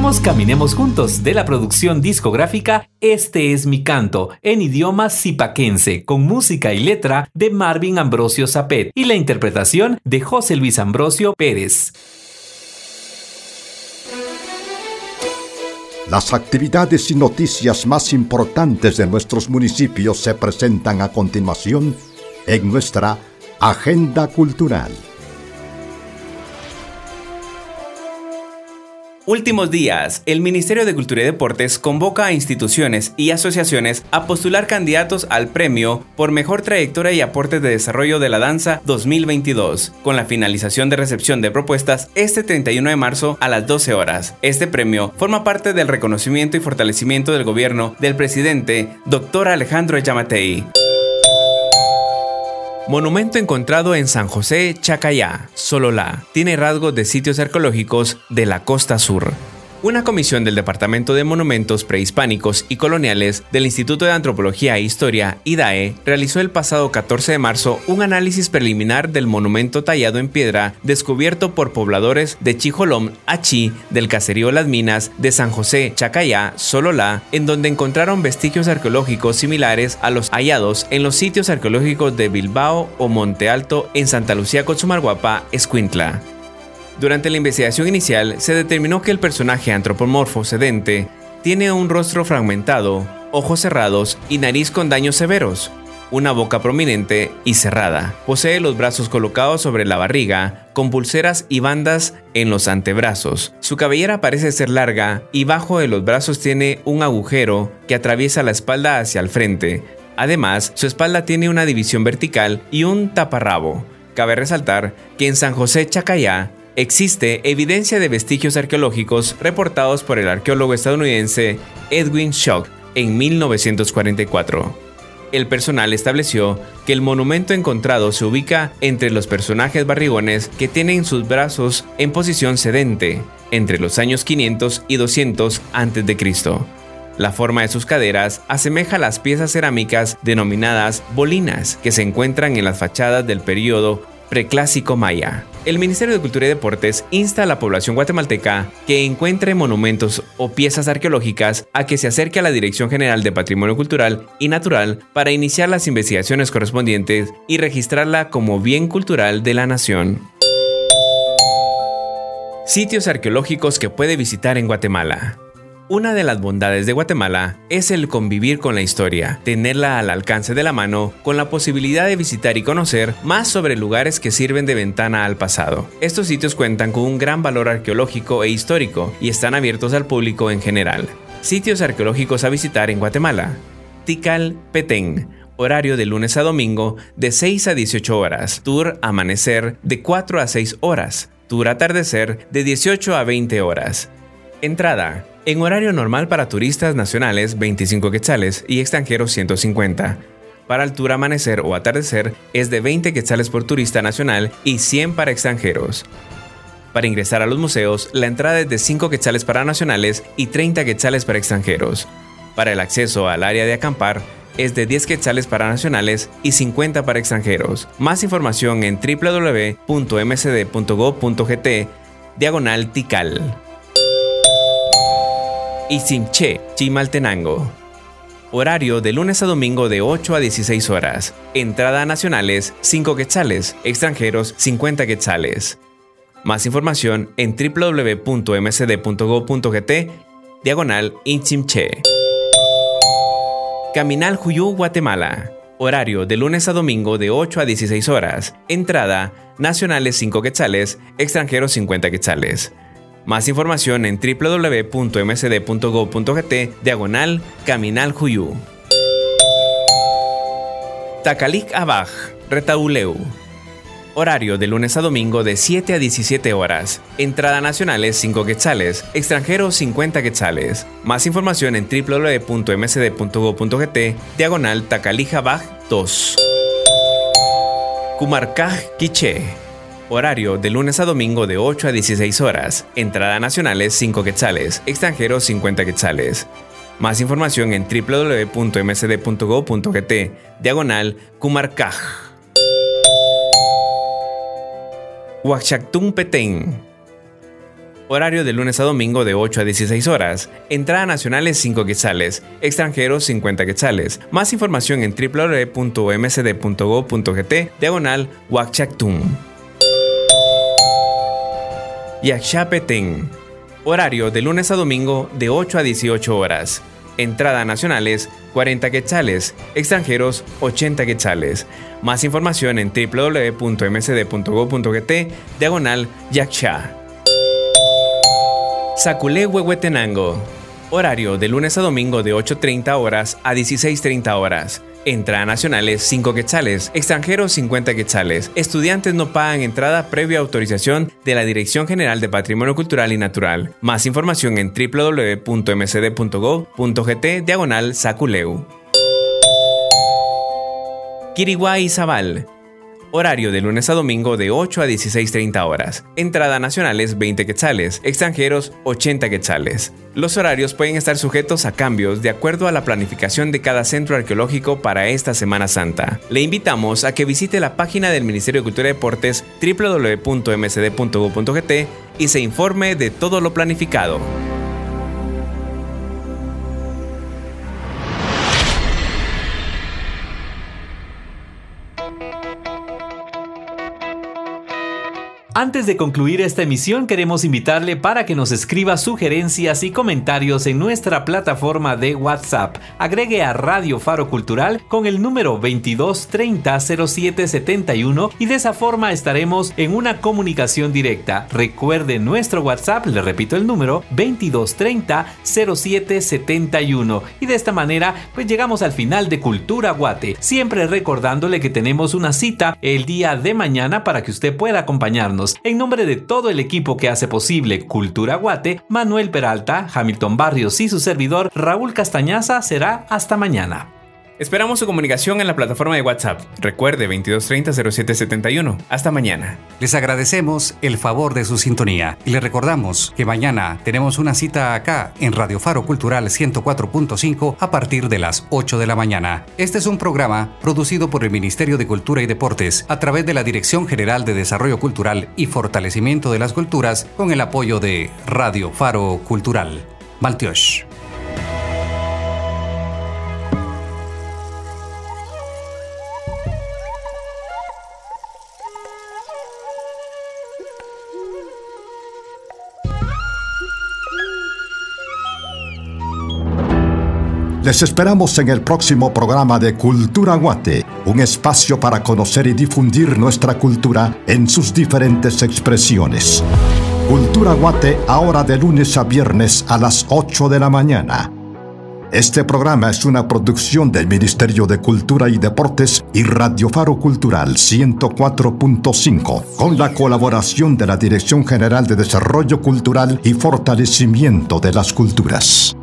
Escuchamos Caminemos Juntos de la producción discográfica Este es mi canto en idioma zipaquense con música y letra de Marvin Ambrosio Zapet y la interpretación de José Luis Ambrosio Pérez. Las actividades y noticias más importantes de nuestros municipios se presentan a continuación en nuestra Agenda Cultural. Últimos días, el Ministerio de Cultura y Deportes convoca a instituciones y asociaciones a postular candidatos al premio por mejor trayectoria y aportes de desarrollo de la danza 2022, con la finalización de recepción de propuestas este 31 de marzo a las 12 horas. Este premio forma parte del reconocimiento y fortalecimiento del gobierno del presidente Dr. Alejandro Yamatei. Monumento encontrado en San José, Chacayá, Sololá. Tiene rasgos de sitios arqueológicos de la costa sur. Una comisión del Departamento de Monumentos Prehispánicos y Coloniales del Instituto de Antropología e Historia, IDAE, realizó el pasado 14 de marzo un análisis preliminar del monumento tallado en piedra descubierto por pobladores de Chijolom, Achi, del caserío Las Minas, de San José, Chacayá, Sololá, en donde encontraron vestigios arqueológicos similares a los hallados en los sitios arqueológicos de Bilbao o Monte Alto en Santa Lucía, Cochumalguapa, Escuintla. Durante la investigación inicial se determinó que el personaje antropomorfo sedente tiene un rostro fragmentado, ojos cerrados y nariz con daños severos, una boca prominente y cerrada. Posee los brazos colocados sobre la barriga, con pulseras y bandas en los antebrazos. Su cabellera parece ser larga y bajo de los brazos tiene un agujero que atraviesa la espalda hacia el frente. Además, su espalda tiene una división vertical y un taparrabo. Cabe resaltar que en San José Chacayá existe evidencia de vestigios arqueológicos reportados por el arqueólogo estadounidense Edwin Shock en 1944. El personal estableció que el monumento encontrado se ubica entre los personajes barrigones que tienen sus brazos en posición sedente, entre los años 500 y 200 a.C. La forma de sus caderas asemeja las piezas cerámicas denominadas bolinas que se encuentran en las fachadas del período preclásico maya. El Ministerio de Cultura y Deportes insta a la población guatemalteca que encuentre monumentos o piezas arqueológicas a que se acerque a la Dirección General de Patrimonio Cultural y Natural para iniciar las investigaciones correspondientes y registrarla como bien cultural de la nación. Sitios arqueológicos que puede visitar en Guatemala. Una de las bondades de Guatemala es el convivir con la historia, tenerla al alcance de la mano, con la posibilidad de visitar y conocer más sobre lugares que sirven de ventana al pasado. Estos sitios cuentan con un gran valor arqueológico e histórico y están abiertos al público en general. Sitios arqueológicos a visitar en Guatemala. Tikal Petén, horario de lunes a domingo de 6 a 18 horas, tour amanecer de 4 a 6 horas, tour atardecer de 18 a 20 horas. Entrada en horario normal para turistas nacionales 25 quetzales y extranjeros 150. Para altura amanecer o atardecer es de 20 quetzales por turista nacional y 100 para extranjeros. Para ingresar a los museos, la entrada es de 5 quetzales para nacionales y 30 quetzales para extranjeros. Para el acceso al área de acampar, es de 10 quetzales para nacionales y 50 para extranjeros. Más información en www.mcd.gov.gt diagonal tical. Isimche, Chimaltenango. Horario de lunes a domingo de 8 a 16 horas. Entrada nacionales 5 quetzales, extranjeros 50 quetzales. Más información en www.mcd.gov.gt diagonal Inchimche. Caminal Juyú, Guatemala. Horario de lunes a domingo de 8 a 16 horas. Entrada nacionales 5 quetzales, extranjeros 50 quetzales. Más información en www.msd.gov.gt diagonal Caminal Juyú. Takalik Abaj, Retauleu. Horario de lunes a domingo de 7 a 17 horas. Entrada nacionales 5 quetzales, extranjeros 50 quetzales. Más información en www.msd.gov.gt diagonal Abaj 2. Kumarkaj Quiche Horario de lunes a domingo de 8 a 16 horas. Entrada nacionales 5 quetzales, extranjeros 50 quetzales. Más información en www.msd.go.gt, diagonal Kumarkaj. Huachactún Petén. Horario de lunes a domingo de 8 a 16 horas. Entrada nacional es 5 quetzales. Extranjeros 50 quetzales. Más información en www.msd.go.gt diagonal Huachactum. Yaxchapetén. Horario de lunes a domingo de 8 a 18 horas. Entrada nacionales 40 quetzales, extranjeros 80 quetzales. Más información en www.msd.go.gt diagonal Yaksha. Saculé Huehuetenango. Horario de lunes a domingo de 8.30 horas a 16.30 horas. Entrada nacionales 5 quetzales, extranjeros 50 quetzales. Estudiantes no pagan entrada previa autorización de la Dirección General de Patrimonio Cultural y Natural. Más información en www.mcd.gov.gt diagonal Saculeu. Kiriguay Zabal. Horario de lunes a domingo de 8 a 16.30 horas. Entrada nacionales 20 quetzales, extranjeros 80 quetzales. Los horarios pueden estar sujetos a cambios de acuerdo a la planificación de cada centro arqueológico para esta Semana Santa. Le invitamos a que visite la página del Ministerio de Cultura y Deportes www.msd.gov.gt y se informe de todo lo planificado. Antes de concluir esta emisión, queremos invitarle para que nos escriba sugerencias y comentarios en nuestra plataforma de WhatsApp. Agregue a Radio Faro Cultural con el número 22300771 y de esa forma estaremos en una comunicación directa. Recuerde nuestro WhatsApp, le repito el número 22300771 y de esta manera pues llegamos al final de Cultura Guate, siempre recordándole que tenemos una cita el día de mañana para que usted pueda acompañarnos en nombre de todo el equipo que hace posible Cultura Guate, Manuel Peralta, Hamilton Barrios y su servidor Raúl Castañaza será hasta mañana. Esperamos su comunicación en la plataforma de WhatsApp. Recuerde 2230-0771. Hasta mañana. Les agradecemos el favor de su sintonía y les recordamos que mañana tenemos una cita acá en Radio Faro Cultural 104.5 a partir de las 8 de la mañana. Este es un programa producido por el Ministerio de Cultura y Deportes a través de la Dirección General de Desarrollo Cultural y Fortalecimiento de las Culturas con el apoyo de Radio Faro Cultural. Maltiosh. Les esperamos en el próximo programa de Cultura Guate, un espacio para conocer y difundir nuestra cultura en sus diferentes expresiones. Cultura Guate ahora de lunes a viernes a las 8 de la mañana. Este programa es una producción del Ministerio de Cultura y Deportes y Radio Faro Cultural 104.5, con la colaboración de la Dirección General de Desarrollo Cultural y Fortalecimiento de las Culturas.